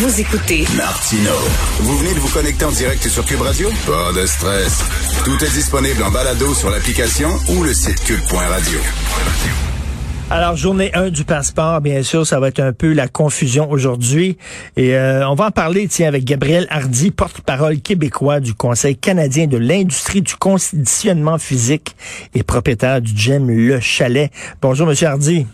Vous écoutez Martino. Vous venez de vous connecter en direct sur Cube Radio? Pas de stress. Tout est disponible en balado sur l'application ou le site cube.radio. Alors, journée 1 du passeport, bien sûr, ça va être un peu la confusion aujourd'hui. Et euh, on va en parler, tiens, avec Gabriel Hardy, porte-parole québécois du Conseil canadien de l'industrie du conditionnement physique et propriétaire du gym Le Chalet. Bonjour, Monsieur Hardy.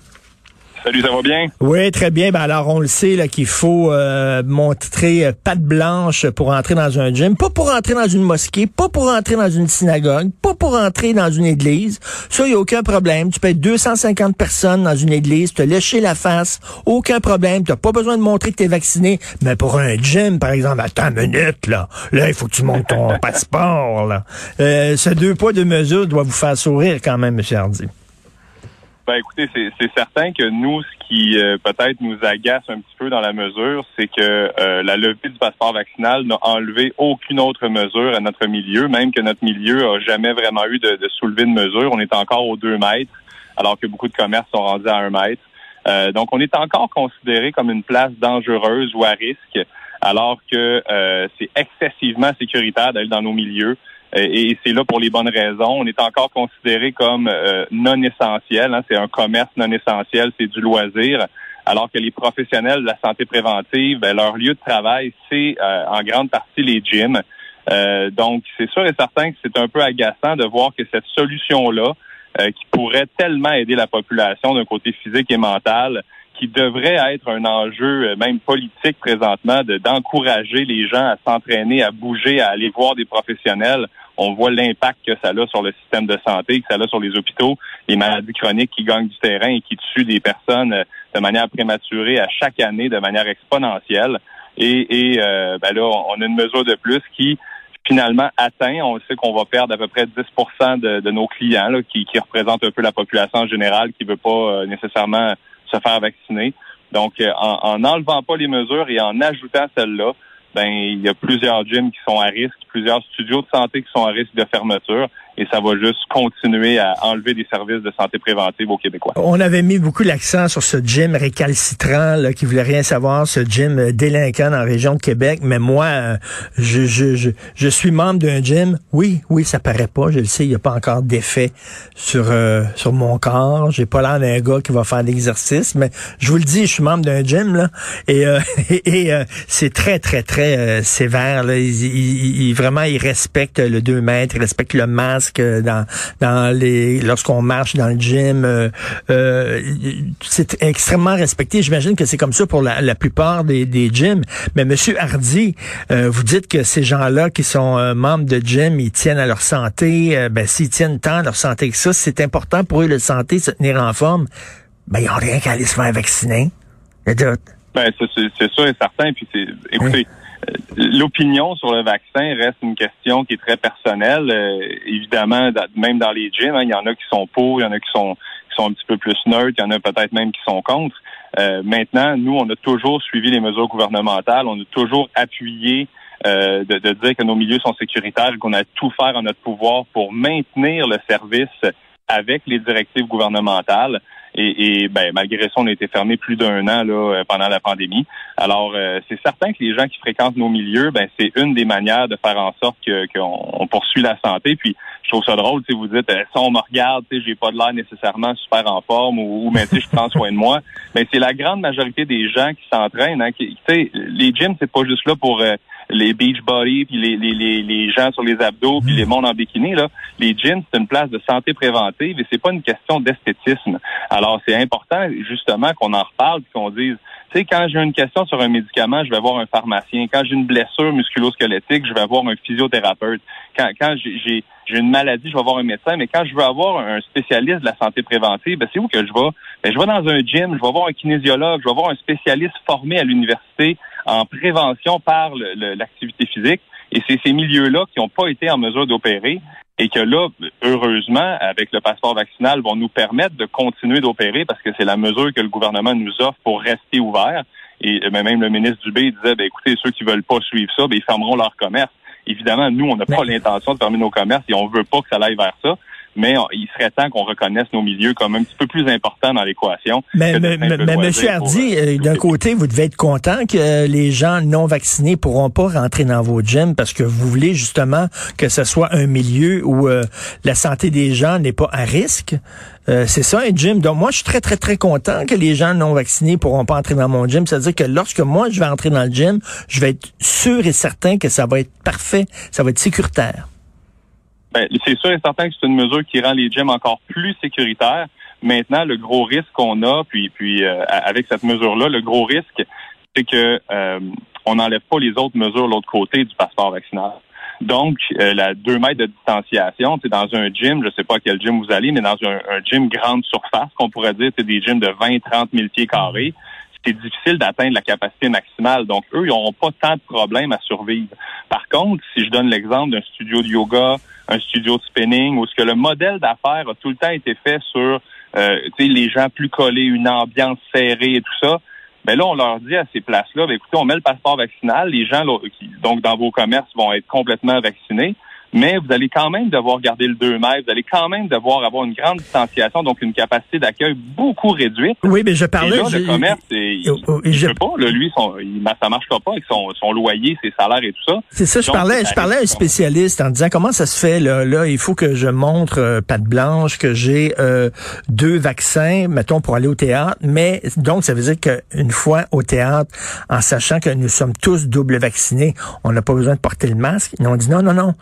Salut, ça va bien? Oui, très bien. Ben alors, on le sait là qu'il faut euh, montrer euh, patte blanche pour entrer dans un gym, pas pour entrer dans une mosquée, pas pour entrer dans une synagogue, pas pour entrer dans une église. Ça, il n'y a aucun problème. Tu peux être 250 personnes dans une église, te lécher la face, aucun problème. Tu n'as pas besoin de montrer que tu es vacciné. Mais pour un gym, par exemple, attends une minute, là. Là, il faut que tu montes ton passeport, là. Euh, ce deux poids, deux mesures doit vous faire sourire quand même, M. Hardy. Ben écoutez, c'est certain que nous, ce qui euh, peut-être nous agace un petit peu dans la mesure, c'est que euh, la levée du passeport vaccinal n'a enlevé aucune autre mesure à notre milieu, même que notre milieu a jamais vraiment eu de, de soulevé de mesure. On est encore aux deux mètres, alors que beaucoup de commerces sont rendus à un mètre. Euh, donc, on est encore considéré comme une place dangereuse ou à risque, alors que c'est excessivement sécuritaire d'aller dans nos milieux. Euh, et c'est là pour les bonnes raisons. On est encore considéré comme euh, non essentiel. Hein. c'est un commerce non essentiel, c'est du loisir. Alors que les professionnels de la santé préventive, ben, leur lieu de travail, c'est euh, en grande partie les gyms. donc, c'est sûr et certain que c'est un peu agaçant de voir que cette solution-là, qui pourrait tellement aider la population d'un côté physique et mental, qui devrait être un enjeu même politique présentement, d'encourager les gens à s'entraîner, à bouger, à aller voir des professionnels on voit l'impact que ça a sur le système de santé, que ça a sur les hôpitaux, les maladies chroniques qui gagnent du terrain et qui tuent des personnes euh, de manière prématurée à chaque année de manière exponentielle. Et, euh, ben là, on a une mesure de plus qui finalement atteint, on sait qu'on va perdre à peu près 10 de, de nos clients qui, qui représentent un peu la population en général qui veut pas euh, nécessairement se faire vacciner. Donc, en, en enlevant pas les mesures et en ajoutant celles-là, ben il y a plusieurs gyms qui sont à risque, plusieurs studios de santé qui sont à risque de fermeture et ça va juste continuer à enlever des services de santé préventive aux Québécois. On avait mis beaucoup l'accent sur ce gym récalcitrant là, qui voulait rien savoir, ce gym euh, délinquant dans la région de Québec, mais moi, euh, je, je, je, je suis membre d'un gym. Oui, oui, ça paraît pas, je le sais, il n'y a pas encore d'effet sur euh, sur mon corps. J'ai pas l'air d'un gars qui va faire l'exercice, mais je vous le dis, je suis membre d'un gym là, et, et, c'est très, très, très sévère. Là. Il, il, vraiment, il respecte le 2 mètres, il respecte le masque dans dans les lorsqu'on marche dans le gym. Euh, euh, c'est extrêmement respecté. J'imagine que c'est comme ça pour la, plupart des, des gyms. Mais Monsieur Hardy, euh, vous dites que ces gens-là qui sont membres de gym, ils tiennent à leur santé. ben s'ils tiennent tant à leur santé que ça, c'est important pour eux la santé, se tenir en forme. Ben ils n'ont rien qu'à aller se faire vacciner. Ben, c'est sûr et certain. Puis c'est, écoutez, L'opinion sur le vaccin reste une question qui est très personnelle. Euh, évidemment, même dans les gyms, hein, il y en a qui sont pour, il y en a qui sont qui sont un petit peu plus neutres, il y en a peut-être même qui sont contre. Euh, maintenant, nous, on a toujours suivi les mesures gouvernementales, on a toujours appuyé euh, de, dire que nos milieux sont sécuritaires qu'on a tout faire en notre pouvoir pour maintenir le service avec les directives gouvernementales. Et, et ben, malgré ça, on a été fermé plus d'un an là, euh, pendant la pandémie. Alors, euh, c'est certain que les gens qui fréquentent nos milieux, ben, c'est une des manières de faire en sorte qu'on poursuit la santé. Puis, je trouve ça drôle, si vous dites, euh, on me regarde, j'ai pas de l'air nécessairement super en forme ou, ou mais je prends soin de moi. Mais c'est la grande majorité des gens qui s'entraînent. Hein, qui, les gyms, c'est pas juste là pour les beach body, puis les, les, les, gens sur les abdos, puis les mondes en bikini. Là. Les gyms, c'est une place de santé préventive et c'est pas une question d'esthétisme. Alors, c'est important, justement, qu'on en reparle, qu'on dise, tu sais, quand j'ai une question sur un médicament, je vais voir un pharmacien. Quand j'ai une blessure musculo-squelettique, je vais voir un physiothérapeute. Quand, quand j'ai j'ai une maladie, je vais voir un médecin, mais quand je veux avoir un spécialiste de la santé préventive, ben c'est où que je vais? Ben, je vais dans un gym, je vais voir un kinésiologue, je vais voir un spécialiste formé à l'université en prévention par l'activité physique. Et c'est ces milieux-là qui n'ont pas été en mesure d'opérer et que là, heureusement, avec le passeport vaccinal, vont nous permettre de continuer d'opérer parce que c'est la mesure que le gouvernement nous offre pour rester ouvert. Et euh, même le ministre Dubé disait, ben, écoutez, ceux qui veulent pas suivre ça, ben, ils fermeront leur commerce. Évidemment, nous, on n'a pas l'intention de fermer nos commerces et on veut pas que ça aille vers ça mais il serait temps qu'on reconnaisse nos milieux comme un petit peu plus importants dans l'équation. Mais, mais, mais, M. Hardy, euh, d'un côté, vous devez être content que les gens non vaccinés pourront pas rentrer dans vos gyms parce que vous voulez justement que ce soit un milieu où euh, la santé des gens n'est pas à risque. Euh, c'est ça un gym. Donc moi, je suis très, très, très content que les gens non vaccinés pourront pas entrer dans mon gym. C'est-à-dire que lorsque moi, je vais entrer dans le gym, je vais être sûr et certain que ça va être parfait, ça va être sécuritaire. Ben, c'est sûr et certain que c'est une mesure qui rend les gyms encore plus sécuritaires. Maintenant, le gros risque qu'on a, puis, puis euh, avec cette mesure-là, le gros risque, c'est que euh, on n'enlève pas les autres mesures de l'autre côté du passeport vaccinal. Donc, euh, la deux mètres de distanciation, c'est dans un gym, je ne sais pas à quel gym vous allez, mais dans un, un gym grande surface, qu'on pourrait dire, c'est des gyms de 20, 30 000 pieds carrés c'est difficile d'atteindre la capacité maximale. Donc, eux, ils n'auront pas tant de problèmes à survivre. Par contre, si je donne l'exemple d'un studio de yoga, un studio de spinning, où ce que le modèle d'affaires a tout le temps été fait sur euh, les gens plus collés, une ambiance serrée et tout ça, ben là, on leur dit à ces places-là, ben, écoutez, on met le passeport vaccinal, les gens qui, donc dans vos commerces vont être complètement vaccinés mais vous allez quand même devoir garder le 2 mètres, vous allez quand même devoir avoir une grande distanciation, donc une capacité d'accueil beaucoup réduite. Oui, mais je parlais... Et là, le commerce, il, je... peut pas, là, lui, son, il, ça marchera pas avec son, son loyer, ses salaires et tout ça. C'est ça, je parlais, je parlais à un spécialiste en disant comment ça se fait, là, là il faut que je montre euh, patte blanche, que j'ai euh, deux vaccins, mettons, pour aller au théâtre, mais donc ça veut dire qu'une fois au théâtre, en sachant que nous sommes tous double vaccinés, on n'a pas besoin de porter le masque. Ils ont dit non, non, non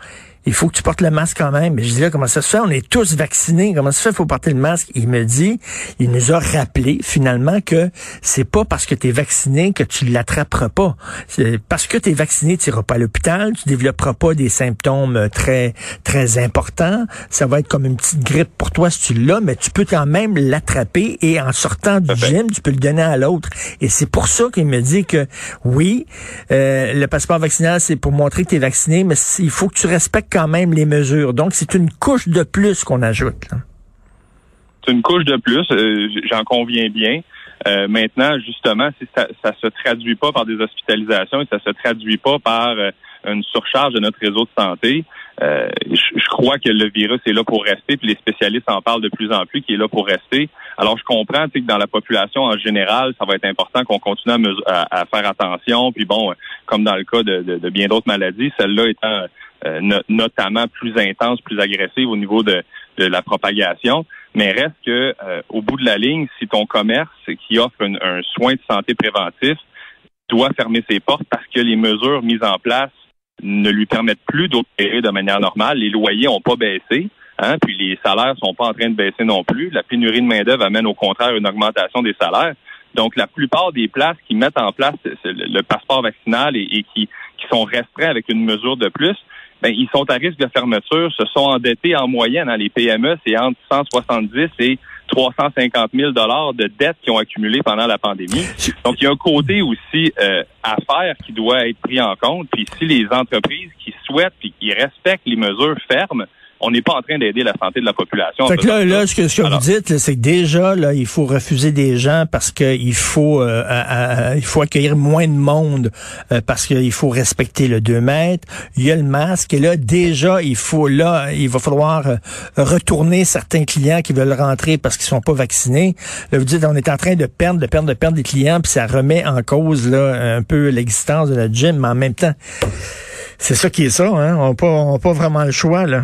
il faut que tu portes le masque quand même. Mais je dis là, comment ça se fait? On est tous vaccinés. Comment ça se fait? Il faut porter le masque. Il me dit, il nous a rappelé finalement que c'est pas parce que tu es vacciné que tu l'attraperas pas. Parce que tu es vacciné, tu iras pas à l'hôpital, tu développeras pas des symptômes très, très importants. Ça va être comme une petite grippe pour toi si tu l'as, mais tu peux quand même l'attraper et en sortant du gym, tu peux le donner à l'autre. Et c'est pour ça qu'il me dit que oui, euh, le passeport vaccinal, c'est pour montrer que tu es vacciné, mais il faut que tu respectes quand même les mesures. Donc, c'est une couche de plus qu'on ajoute. C'est une couche de plus, euh, j'en conviens bien. Euh, maintenant, justement, si ça ne se traduit pas par des hospitalisations et ça se traduit pas par euh, une surcharge de notre réseau de santé, je, crois que le virus est là pour rester, puis les spécialistes en parlent de plus en plus qu'il est là pour rester. Alors, je comprends que dans la population en général, ça va être important qu'on continue à, faire attention. Puis bon, comme dans le cas de bien d'autres maladies, celle-là étant euh, notamment plus intense, plus agressive au niveau de, la propagation. Mais reste que euh, au bout de la ligne, si ton commerce qui offre un, soin de santé préventif doit fermer ses portes parce que les mesures mises en place ne lui permettent plus d'opérer de manière normale, les loyers n'ont pas baissé, hein, puis les salaires sont pas en train de baisser non plus. La pénurie de main-d'œuvre amène au contraire une augmentation des salaires. Donc, la plupart des places qui mettent en place le, passeport vaccinal et, qui, qui sont restreints avec une mesure de plus, ben, ils sont à risque de fermeture, se sont endettés en moyenne. Hein, les PME, c'est entre 170 et 350 000 dollars de dettes qui ont accumulé pendant la pandémie. Donc, il y a un côté aussi euh, à faire qui doit être pris en compte. Puis, si les entreprises qui souhaitent et qui respectent les mesures fermes, on n'est pas en train d'aider la santé de la population. Fait que là, là, ce que, ce que vous dites, c'est que déjà, là, il faut refuser des gens parce qu'il faut, euh, il faut accueillir moins de monde euh, parce qu'il faut respecter le 2 mètres. Il y a le masque et là, déjà, il faut, là, il va falloir euh, retourner certains clients qui veulent rentrer parce qu'ils sont pas vaccinés. Là, vous dites, on est en train de perdre, de perdre, de perdre des clients, puis ça remet en cause là un peu l'existence de la gym, mais en même temps, c'est ça qui est ça, hein. On n'a pas, pas vraiment le choix là.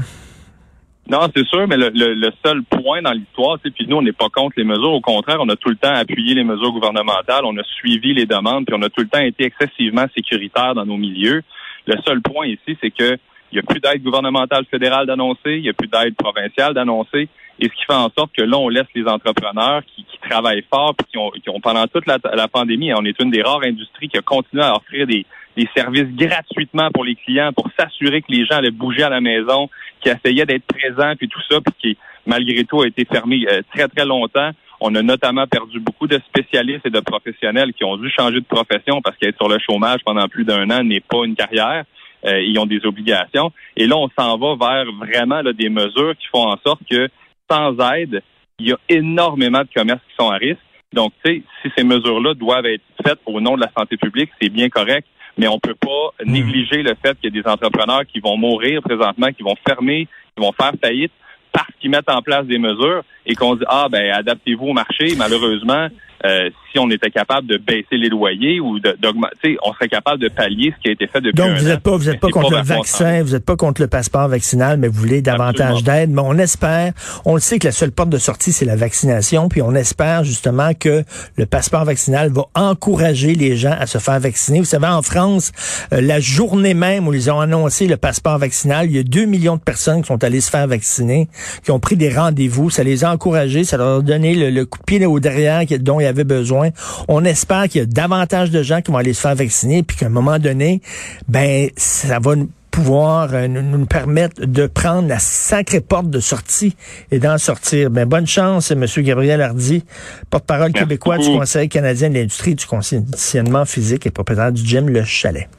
Non, c'est sûr, mais le, le, seul point dans l'histoire, c'est puis nous, on n'est pas contre les mesures. Au contraire, on a tout le temps appuyé les mesures gouvernementales, on a suivi les demandes, puis on a tout le temps été excessivement sécuritaire dans nos milieux. Le seul point ici, c'est que il n'y a plus d'aide gouvernementale fédérale d'annoncer, il n'y a plus d'aide provinciale d'annoncer, et ce qui fait en sorte que là, on laisse les entrepreneurs qui, qui travaillent fort, puis qui ont, qui ont pendant toute la, la pandémie, on est une des rares industries qui a continué à offrir des, des services gratuitement pour les clients pour s'assurer que les gens allaient bouger à la maison, qui essayaient d'être présents puis tout ça, puis qui malgré tout a été fermé euh, très très longtemps. On a notamment perdu beaucoup de spécialistes et de professionnels qui ont dû changer de profession parce qu'être sur le chômage pendant plus d'un an n'est pas une carrière. Euh, ils ont des obligations. Et là, on s'en va vers vraiment des mesures qui font en sorte que sans aide, il y a énormément de commerces qui sont à risque. Donc, tu sais, si ces mesures-là doivent être faites au nom de la santé publique, c'est bien correct, mais on peut pas Hmm. négliger le fait qu'il y a des entrepreneurs qui vont mourir présentement, qui vont fermer, qui vont faire faillite parce qu'ils mettent en place des mesures et qu'on dit ah ben adaptez-vous au marché. Malheureusement, euh, si on était capable de baisser les loyers ou d'augmenter, on serait capable de pallier ce qui a été fait depuis Donc, vous n'êtes pas, vous êtes pas contre le vaccin, vous n'êtes pas contre le passeport vaccinal, mais vous voulez davantage d'aide. Mais on espère, on le sait que la seule porte de sortie, c'est la vaccination, puis on espère justement que le passeport vaccinal va encourager les gens à se faire vacciner. Vous savez, en France, euh, la journée même où ils ont annoncé le passeport vaccinal, il y a 2 millions de personnes qui sont allées se faire vacciner, qui ont pris des rendez-vous. Ça les a encouragés, ça leur a donné le, le coup de pied au derrière dont ils besoin. On espère qu'il y a davantage de gens qui vont aller se faire vacciner, puis qu'à un moment donné, ben ça va nous- pouvoir euh, nous, nous permettre de prendre la sacrée porte de sortie et d'en sortir. Ben bonne chance, M. Gabriel Hardy, porte-parole québécois du. Conseil canadien de l'industrie du conditionnement physique et propriétaire du gym Le Chalet.